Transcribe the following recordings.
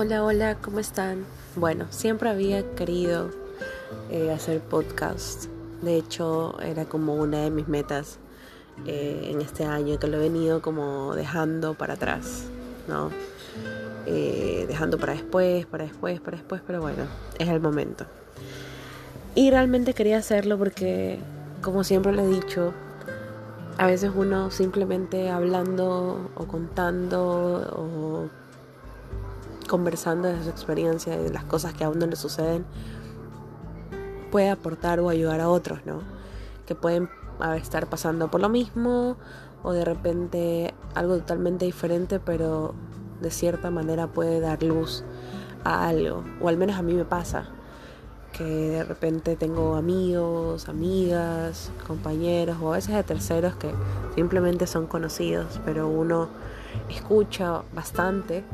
Hola, hola, ¿cómo están? Bueno, siempre había querido eh, hacer podcast. De hecho, era como una de mis metas eh, en este año, que lo he venido como dejando para atrás, ¿no? Eh, dejando para después, para después, para después, pero bueno, es el momento. Y realmente quería hacerlo porque, como siempre le he dicho, a veces uno simplemente hablando o contando o conversando de su experiencia y de las cosas que a uno le suceden, puede aportar o ayudar a otros, ¿no? Que pueden estar pasando por lo mismo o de repente algo totalmente diferente, pero de cierta manera puede dar luz a algo, o al menos a mí me pasa, que de repente tengo amigos, amigas, compañeros o a veces de terceros que simplemente son conocidos, pero uno escucha bastante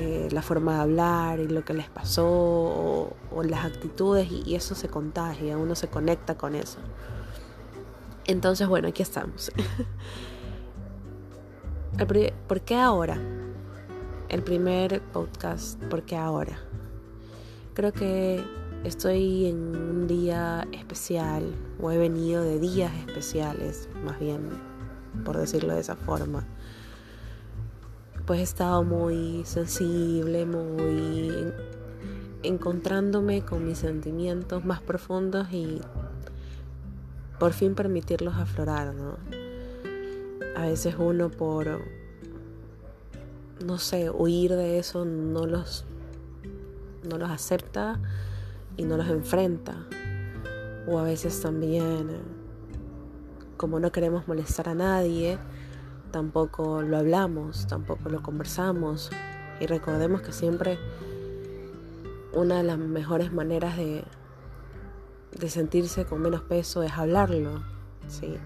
eh, la forma de hablar y lo que les pasó o, las actitudes y, eso se contagia, uno se conecta con eso. Entonces, bueno, aquí estamos. ¿Por qué ahora? El primer podcast, ¿por qué ahora? Creo que estoy en un día especial o he venido de días especiales, más bien, por decirlo de esa forma pues he estado muy sensible, muy encontrándome con mis sentimientos más profundos y por fin permitirlos aflorar, ¿no? A veces uno por, no sé, huir de eso no los, no los acepta y no los enfrenta. O a veces también, como no queremos molestar a nadie, tampoco lo hablamos, tampoco lo conversamos. Y recordemos que siempre una de las mejores maneras de, de sentirse con menos peso es hablarlo. ¿sí?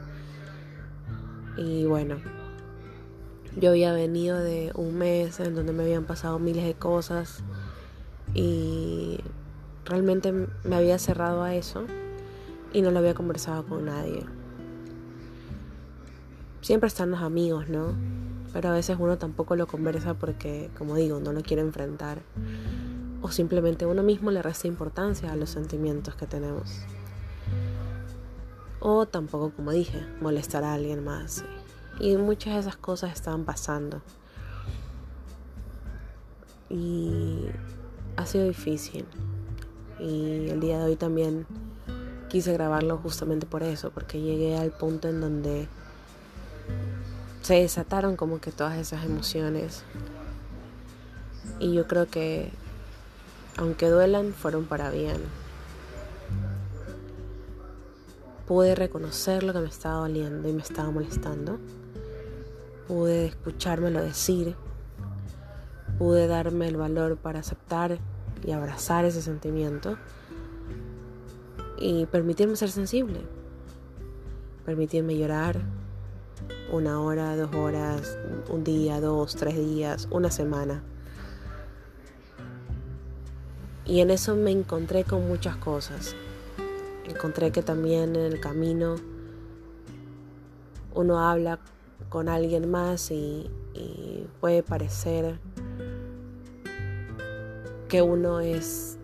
Y bueno, yo había venido de un mes en donde me habían pasado miles de cosas y realmente me había cerrado a eso y no lo había conversado con nadie siempre están los amigos, ¿no? Pero a veces uno tampoco lo conversa porque, como digo, no lo quiere enfrentar. O simplemente uno mismo le resta importancia a los sentimientos que tenemos. O tampoco, como dije, molestar a alguien más. Y muchas de esas cosas estaban pasando. Y ha sido difícil. Y el día de hoy también quise grabarlo justamente por eso, porque llegué al punto en donde se desataron como que todas esas emociones. Y yo creo que, aunque duelan, fueron para bien. Pude reconocer lo que me estaba doliendo y me estaba molestando. Pude escuchármelo decir. Pude darme el valor para aceptar y abrazar ese sentimiento. Y permitirme ser sensible. Permitirme llorar, una hora, dos horas, un día, dos, tres días, una semana. Y en eso me encontré con muchas cosas. Encontré que también en el camino uno habla con alguien más y, y puede parecer que uno es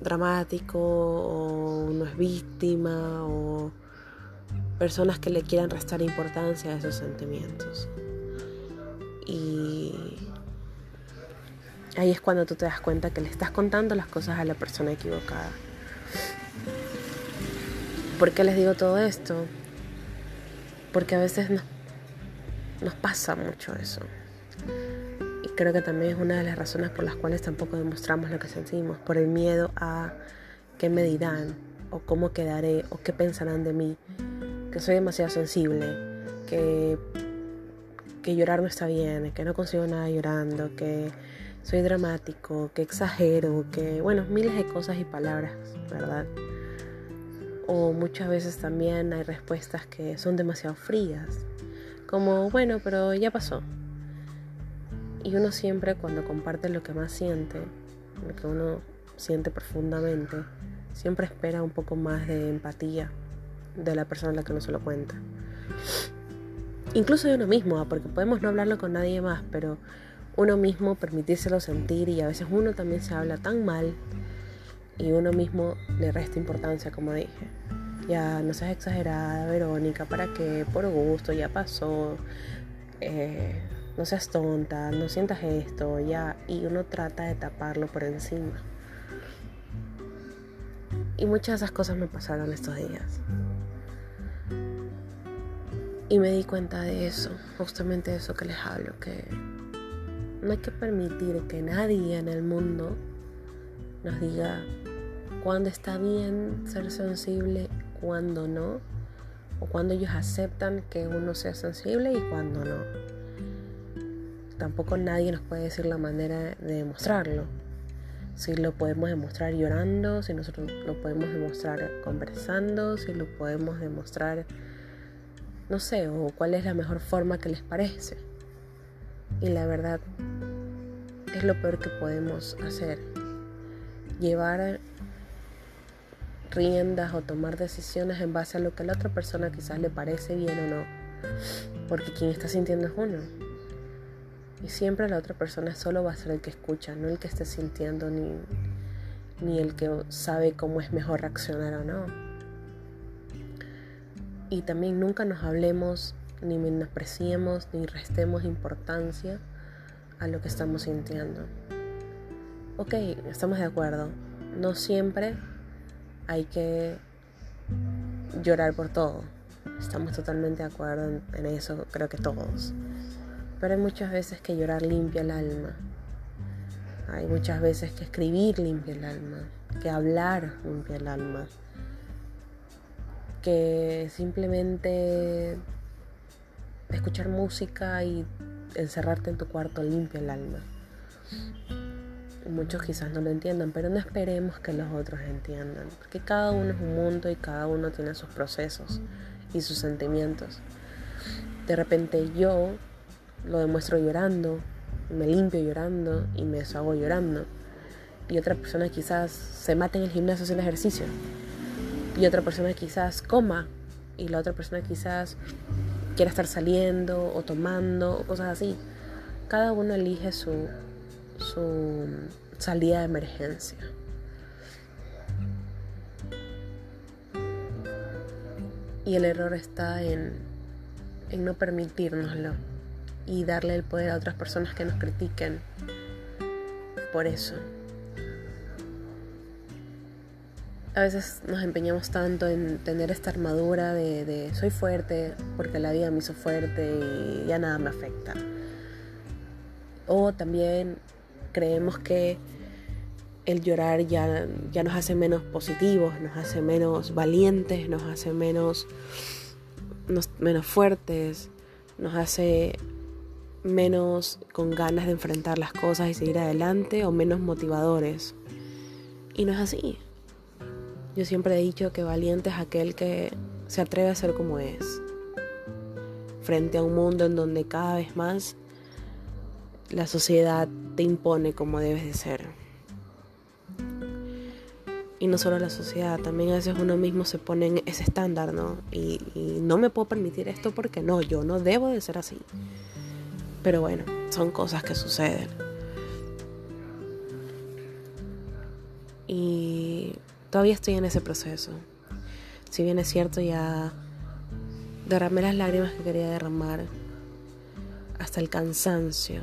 dramático o uno es víctima o personas que le quieran restar importancia a esos sentimientos. Y ahí es cuando tú te das cuenta que le estás contando las cosas a la persona equivocada. ¿Por qué les digo todo esto? Porque a veces nos, pasa mucho eso. Y creo que también es una de las razones por las cuales tampoco demostramos lo que sentimos, por el miedo a qué me dirán, o cómo quedaré, o qué pensarán de mí que soy demasiado sensible, que, que llorar no está bien, que no consigo nada llorando, que soy dramático, que exagero, que, bueno, miles de cosas y palabras, ¿verdad? O muchas veces también hay respuestas que son demasiado frías, como, bueno, pero ya pasó. Y uno siempre cuando comparte lo que más siente, lo que uno siente profundamente, siempre espera un poco más de empatía de la persona a la que uno se lo cuenta. Incluso de uno mismo, ¿ah? porque podemos no hablarlo con nadie más, pero uno mismo permitírselo sentir y a veces uno también se habla tan mal y uno mismo le resta importancia, como dije. Ya no seas exagerada, Verónica, ¿para qué? Por gusto, ya pasó. Eh, no seas tonta, no sientas esto, ya. Y uno trata de taparlo por encima. Y muchas de esas cosas me pasaron estos días. Y me di cuenta de eso, justamente de eso que les hablo, que no hay que permitir que nadie en el mundo nos diga cuándo está bien ser sensible, cuándo no, o cuando ellos aceptan que uno sea sensible y cuándo no. Tampoco nadie nos puede decir la manera de demostrarlo. Si lo podemos demostrar llorando, si nosotros lo podemos demostrar conversando, si lo podemos demostrar, no sé, o cuál es la mejor forma que les parece. Y la verdad es lo peor que podemos hacer. Llevar riendas o tomar decisiones en base a lo que a la otra persona quizás le parece bien o no. Porque quien está sintiendo es uno. Y siempre la otra persona solo va a ser el que escucha, no el que esté sintiendo ni, ni el que sabe cómo es mejor reaccionar o no. Y también nunca nos hablemos, ni menospreciemos, ni restemos importancia a lo que estamos sintiendo. Ok, estamos de acuerdo. No siempre hay que llorar por todo. Estamos totalmente de acuerdo en, eso, creo que todos. Pero hay muchas veces que llorar limpia el alma. Hay muchas veces que escribir limpia el alma, que hablar limpia el alma, que simplemente escuchar música y encerrarte en tu cuarto limpia el alma. Muchos quizás no lo entiendan, pero no esperemos que los otros entiendan, porque cada uno es un mundo y cada uno tiene sus procesos y sus sentimientos. De repente yo lo demuestro llorando, me limpio llorando y me deshago llorando. Y otra persona quizás se mate en el gimnasio haciendo ejercicio. Y otra persona quizás coma. Y la otra persona quizás quiera estar saliendo o tomando o cosas así. Cada uno elige su, su salida de emergencia. Y el error está en, en no permitirnoslo y darle el poder a otras personas que nos critiquen por eso. A veces nos empeñamos tanto en tener esta armadura de, soy fuerte porque la vida me hizo fuerte y ya nada me afecta. O también creemos que el llorar ya, ya nos hace menos positivos, nos hace menos valientes, nos hace menos, menos fuertes, nos hace menos con ganas de enfrentar las cosas y seguir adelante o menos motivadores. Y no es así. Yo siempre he dicho que valiente es aquel que se atreve a ser como es, frente a un mundo en donde cada vez más la sociedad te impone como debes de ser. Y no solo la sociedad, también a veces uno mismo se pone en ese estándar, ¿no? Y, y no me puedo permitir esto porque no, yo no debo de ser así. Pero bueno, son cosas que suceden. Y todavía estoy en ese proceso. Si bien es cierto, ya derramé las lágrimas que quería derramar. Hasta el cansancio.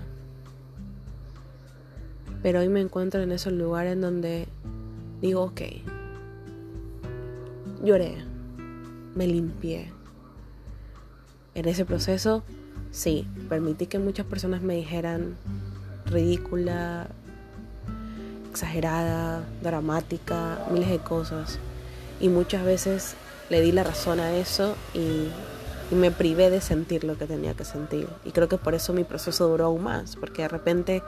Pero hoy me encuentro en esos lugares en donde digo, ok, lloré, me limpié. En ese proceso Sí, permití que muchas personas me dijeran ridícula, exagerada, dramática, miles de cosas. Y muchas veces le di la razón a eso y, me privé de sentir lo que tenía que sentir. Y creo que por eso mi proceso duró aún más, porque de repente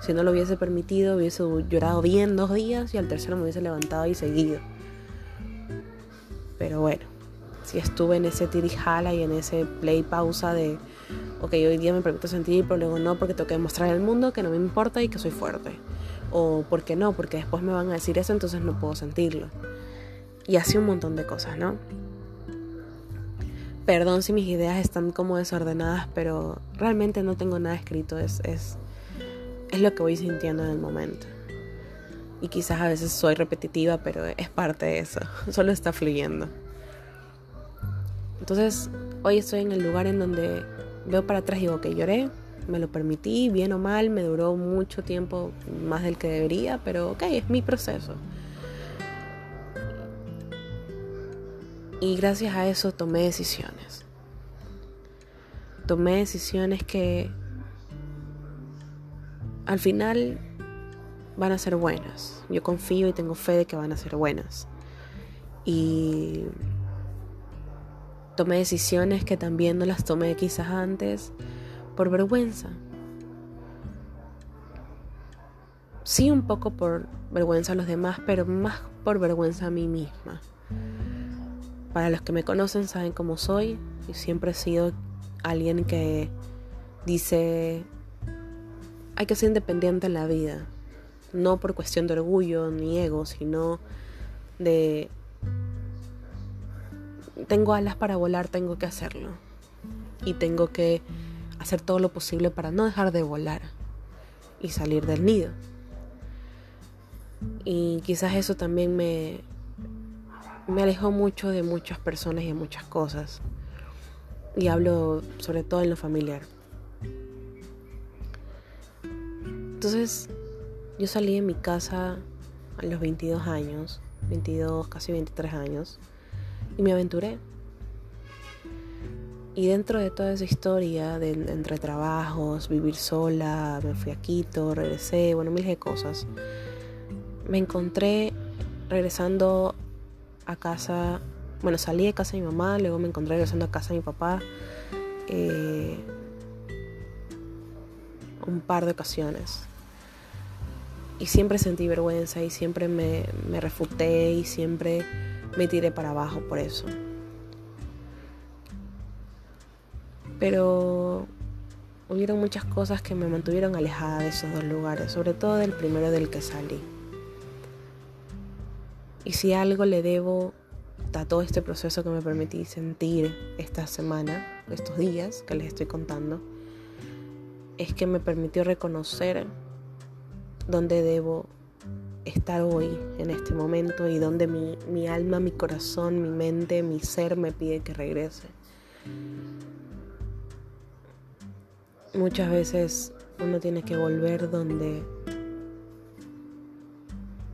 si no lo hubiese permitido hubiese llorado bien dos días y al tercero me hubiese levantado y seguido. Pero bueno, si estuve en ese tirijala y en ese play pausa de ok, hoy día me permito sentir, pero luego no porque tengo que demostrar al mundo que no me importa y que soy fuerte. O porque no, porque después me van a decir eso, entonces no puedo sentirlo. Y así un montón de cosas, ¿no? Perdón si mis ideas están como desordenadas, pero realmente no tengo nada escrito. Es, es, es lo que voy sintiendo en el momento. Y quizás a veces soy repetitiva, pero es parte de eso. Solo está fluyendo. Entonces, hoy estoy en el lugar en donde veo para atrás y digo que lloré, me lo permití, bien o mal, me duró mucho tiempo, más del que debería, pero ok, es mi proceso. Y gracias a eso tomé decisiones. Tomé decisiones que al final van a ser buenas. Yo confío y tengo fe de que van a ser buenas. Y tomé decisiones que también no las tomé quizás antes por vergüenza. Sí, un poco por vergüenza a los demás, pero más por vergüenza a mí misma. Para los que me conocen saben cómo soy y siempre he sido alguien que dice hay que ser independiente en la vida, no por cuestión de orgullo ni ego, sino de tengo alas para volar, tengo que hacerlo y tengo que hacer todo lo posible para no dejar de volar y salir del nido. Y quizás eso también me, me alejó mucho de muchas personas y de muchas cosas. Y hablo sobre todo en lo familiar. Entonces, yo salí de mi casa a los 22 años, 22, casi 23 años, y me aventuré. Y dentro de toda esa historia de entre trabajos, vivir sola, me fui a Quito, regresé, bueno, miles de cosas. Me encontré regresando a casa, bueno, salí de casa de mi mamá, luego me encontré regresando a casa de mi papá eh, un par de ocasiones. Y siempre sentí vergüenza y siempre me, me refuté y siempre me tiré para abajo por eso. Pero hubieron muchas cosas que me mantuvieron alejada de esos dos lugares, sobre todo del primero del que salí. Y si algo le debo a todo este proceso que me permití sentir esta semana, estos días que les estoy contando, es que me permitió reconocer dónde debo estar hoy, en este momento, y dónde mi, mi alma, mi corazón, mi mente, mi ser me pide que regrese. Muchas veces uno tiene que volver donde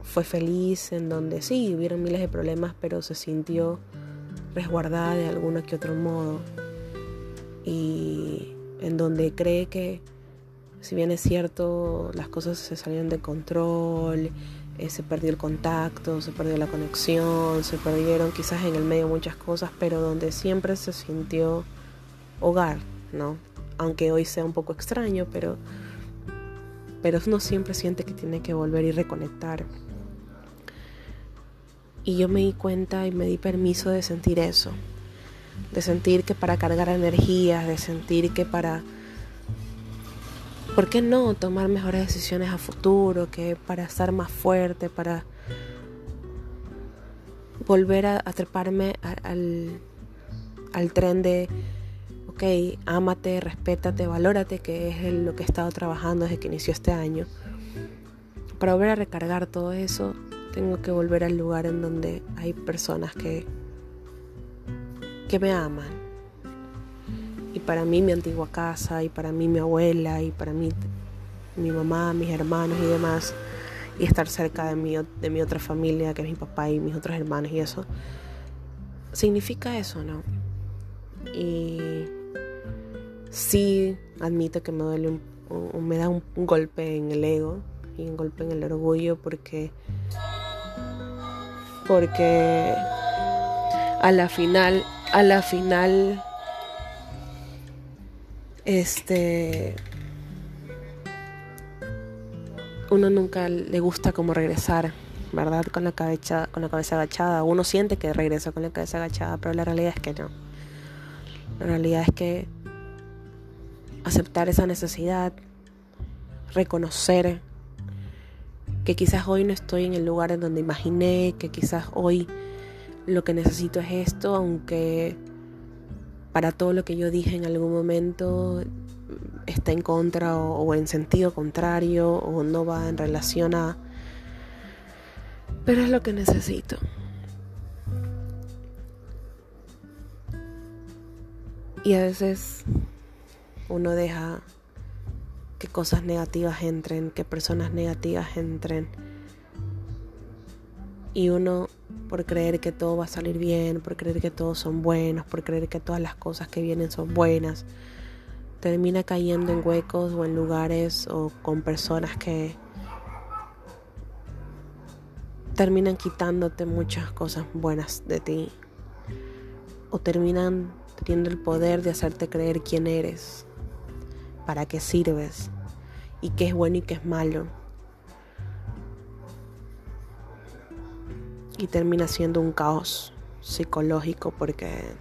fue feliz, en donde sí, hubieron miles de problemas, pero se sintió resguardada de alguno que otro modo. Y en donde cree que, si bien es cierto, las cosas se salieron de control, eh, se perdió el contacto, se perdió la conexión, se perdieron quizás en el medio muchas cosas, pero donde siempre se sintió hogar, ¿no? Aunque hoy sea un poco extraño, pero, pero uno siempre siente que tiene que volver y reconectar. Y yo me di cuenta y me di permiso de sentir eso, de sentir que para cargar energías, de sentir que para, ¿por qué no tomar mejores decisiones a futuro, que para estar más fuerte, para volver a, treparme al, al tren de ok, ámate, respétate, valórate, que es lo que he estado trabajando desde que inició este año. Para volver a recargar todo eso, tengo que volver al lugar en donde hay personas que, que me aman. Y para mí mi antigua casa, y para mí mi abuela, y para mí mi mamá, mis hermanos y demás, y estar cerca de mi, de mi otra familia, que es mi papá y mis otros hermanos y eso, significa eso, ¿no? Y Sí, admito que me duele un, me da un, golpe en el ego y un golpe en el orgullo porque porque a la final a la final este uno nunca le gusta como regresar, ¿verdad? Con la cabeza con la cabeza agachada. Uno siente que regresa con la cabeza agachada, pero la realidad es que no. La realidad es que aceptar esa necesidad, reconocer que quizás hoy no estoy en el lugar en donde imaginé, que quizás hoy lo que necesito es esto, aunque para todo lo que yo dije en algún momento está en contra o, en sentido contrario o no va en relación a... Pero es lo que necesito. Y a veces uno deja que cosas negativas entren, que personas negativas entren. Y uno, por creer que todo va a salir bien, por creer que todos son buenos, por creer que todas las cosas que vienen son buenas, termina cayendo en huecos o en lugares o con personas que terminan quitándote muchas cosas buenas de ti o terminan teniendo el poder de hacerte creer quién eres, para qué sirves y qué es bueno y qué es malo. Y termina siendo un caos psicológico porque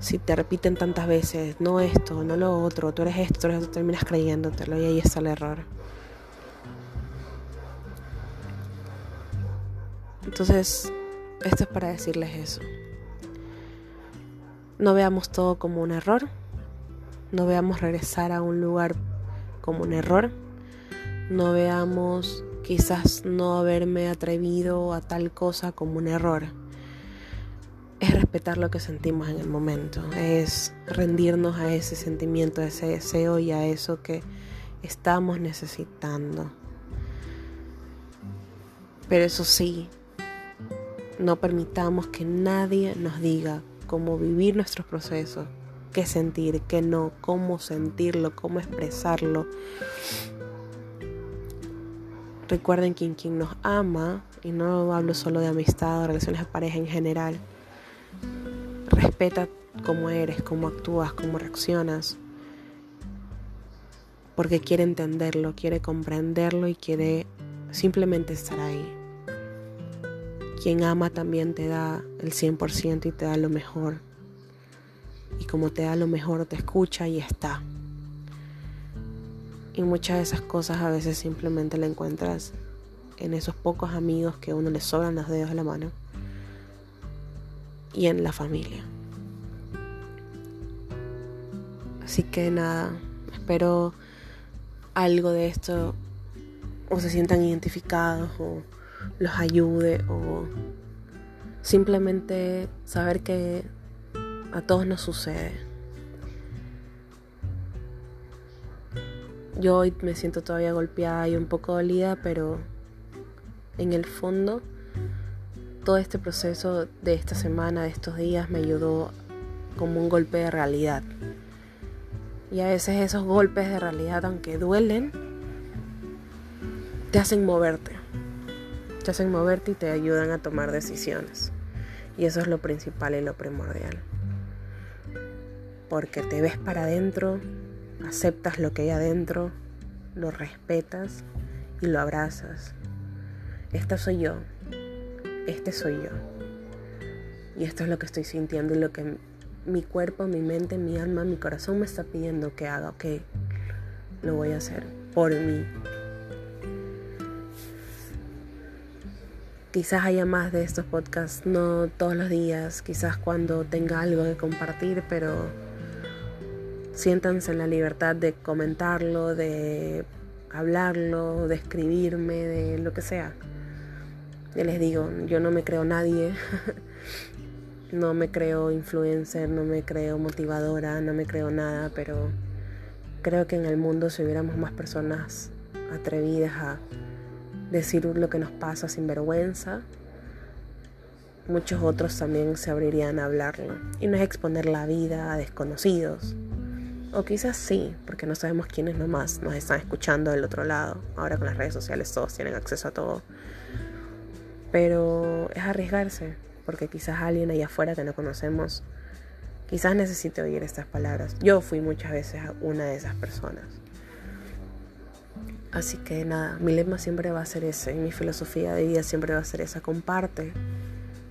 si te repiten tantas veces, no esto, no lo otro, tú eres esto, tú eres terminas creyéndotelo y ahí está el error. Entonces, esto es para decirles eso. No veamos todo como un error, no veamos regresar a un lugar como un error, no veamos quizás no haberme atrevido a tal cosa como un error es respetar lo que sentimos en el momento, es rendirnos a ese sentimiento, a ese deseo y a eso que estamos necesitando. Pero eso sí, no permitamos que nadie nos diga cómo vivir nuestros procesos, qué sentir, qué no, cómo sentirlo, cómo expresarlo. Recuerden que quien nos ama, y no hablo solo de amistad o relaciones de pareja en general, Respeta cómo eres, cómo actúas, cómo reaccionas. Porque quiere entenderlo, quiere comprenderlo y quiere simplemente estar ahí. Quien ama también te da el 100% y te da lo mejor. Y como te da lo mejor, te escucha y está. Y muchas de esas cosas a veces simplemente la encuentras en esos pocos amigos que a uno le sobran los dedos de la mano y en la familia. Así que nada, espero algo de esto o se sientan identificados o los ayude o simplemente saber que a todos nos sucede. Yo hoy me siento todavía golpeada y un poco dolida, pero en el fondo todo este proceso de esta semana, de estos días, me ayudó como un golpe de realidad. Y a veces esos golpes de realidad, aunque duelen, te hacen moverte. Te hacen moverte y te ayudan a tomar decisiones. Y eso es lo principal y lo primordial. Porque te ves para adentro, aceptas lo que hay adentro, lo respetas y lo abrazas. Esta soy yo, este soy yo. Y esto es lo que estoy sintiendo y lo que mi cuerpo, mi mente, mi alma, mi corazón me está pidiendo que haga, ok, lo voy a hacer por mí. Quizás haya más de estos podcasts, no todos los días, quizás cuando tenga algo que compartir, pero siéntanse en la libertad de comentarlo, de hablarlo, de escribirme, de lo que sea. Ya les digo, yo no me creo nadie, no me creo influencer, no me creo motivadora, no me creo nada, pero creo que en el mundo si hubiéramos más personas atrevidas a decir lo que nos pasa sin vergüenza, muchos otros también se abrirían a hablarlo. Y no es exponer la vida a desconocidos. O quizás sí, porque no sabemos quiénes nomás nos están escuchando del otro lado. Ahora con las redes sociales todos tienen acceso a todo. Pero es arriesgarse, porque quizás alguien allá afuera que no conocemos, quizás necesite oír estas palabras. Yo fui muchas veces una de esas personas. Así que nada, mi lema siempre va a ser ese, mi filosofía de vida siempre va a ser esa, comparte,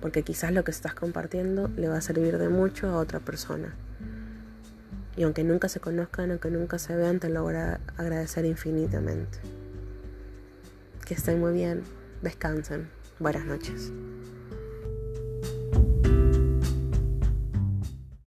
porque quizás lo que estás compartiendo le va a servir de mucho a otra persona. Y aunque nunca se conozcan, aunque nunca se vean, te lo voy a agradecer infinitamente. Que estén muy bien, descansen. Buenas noches.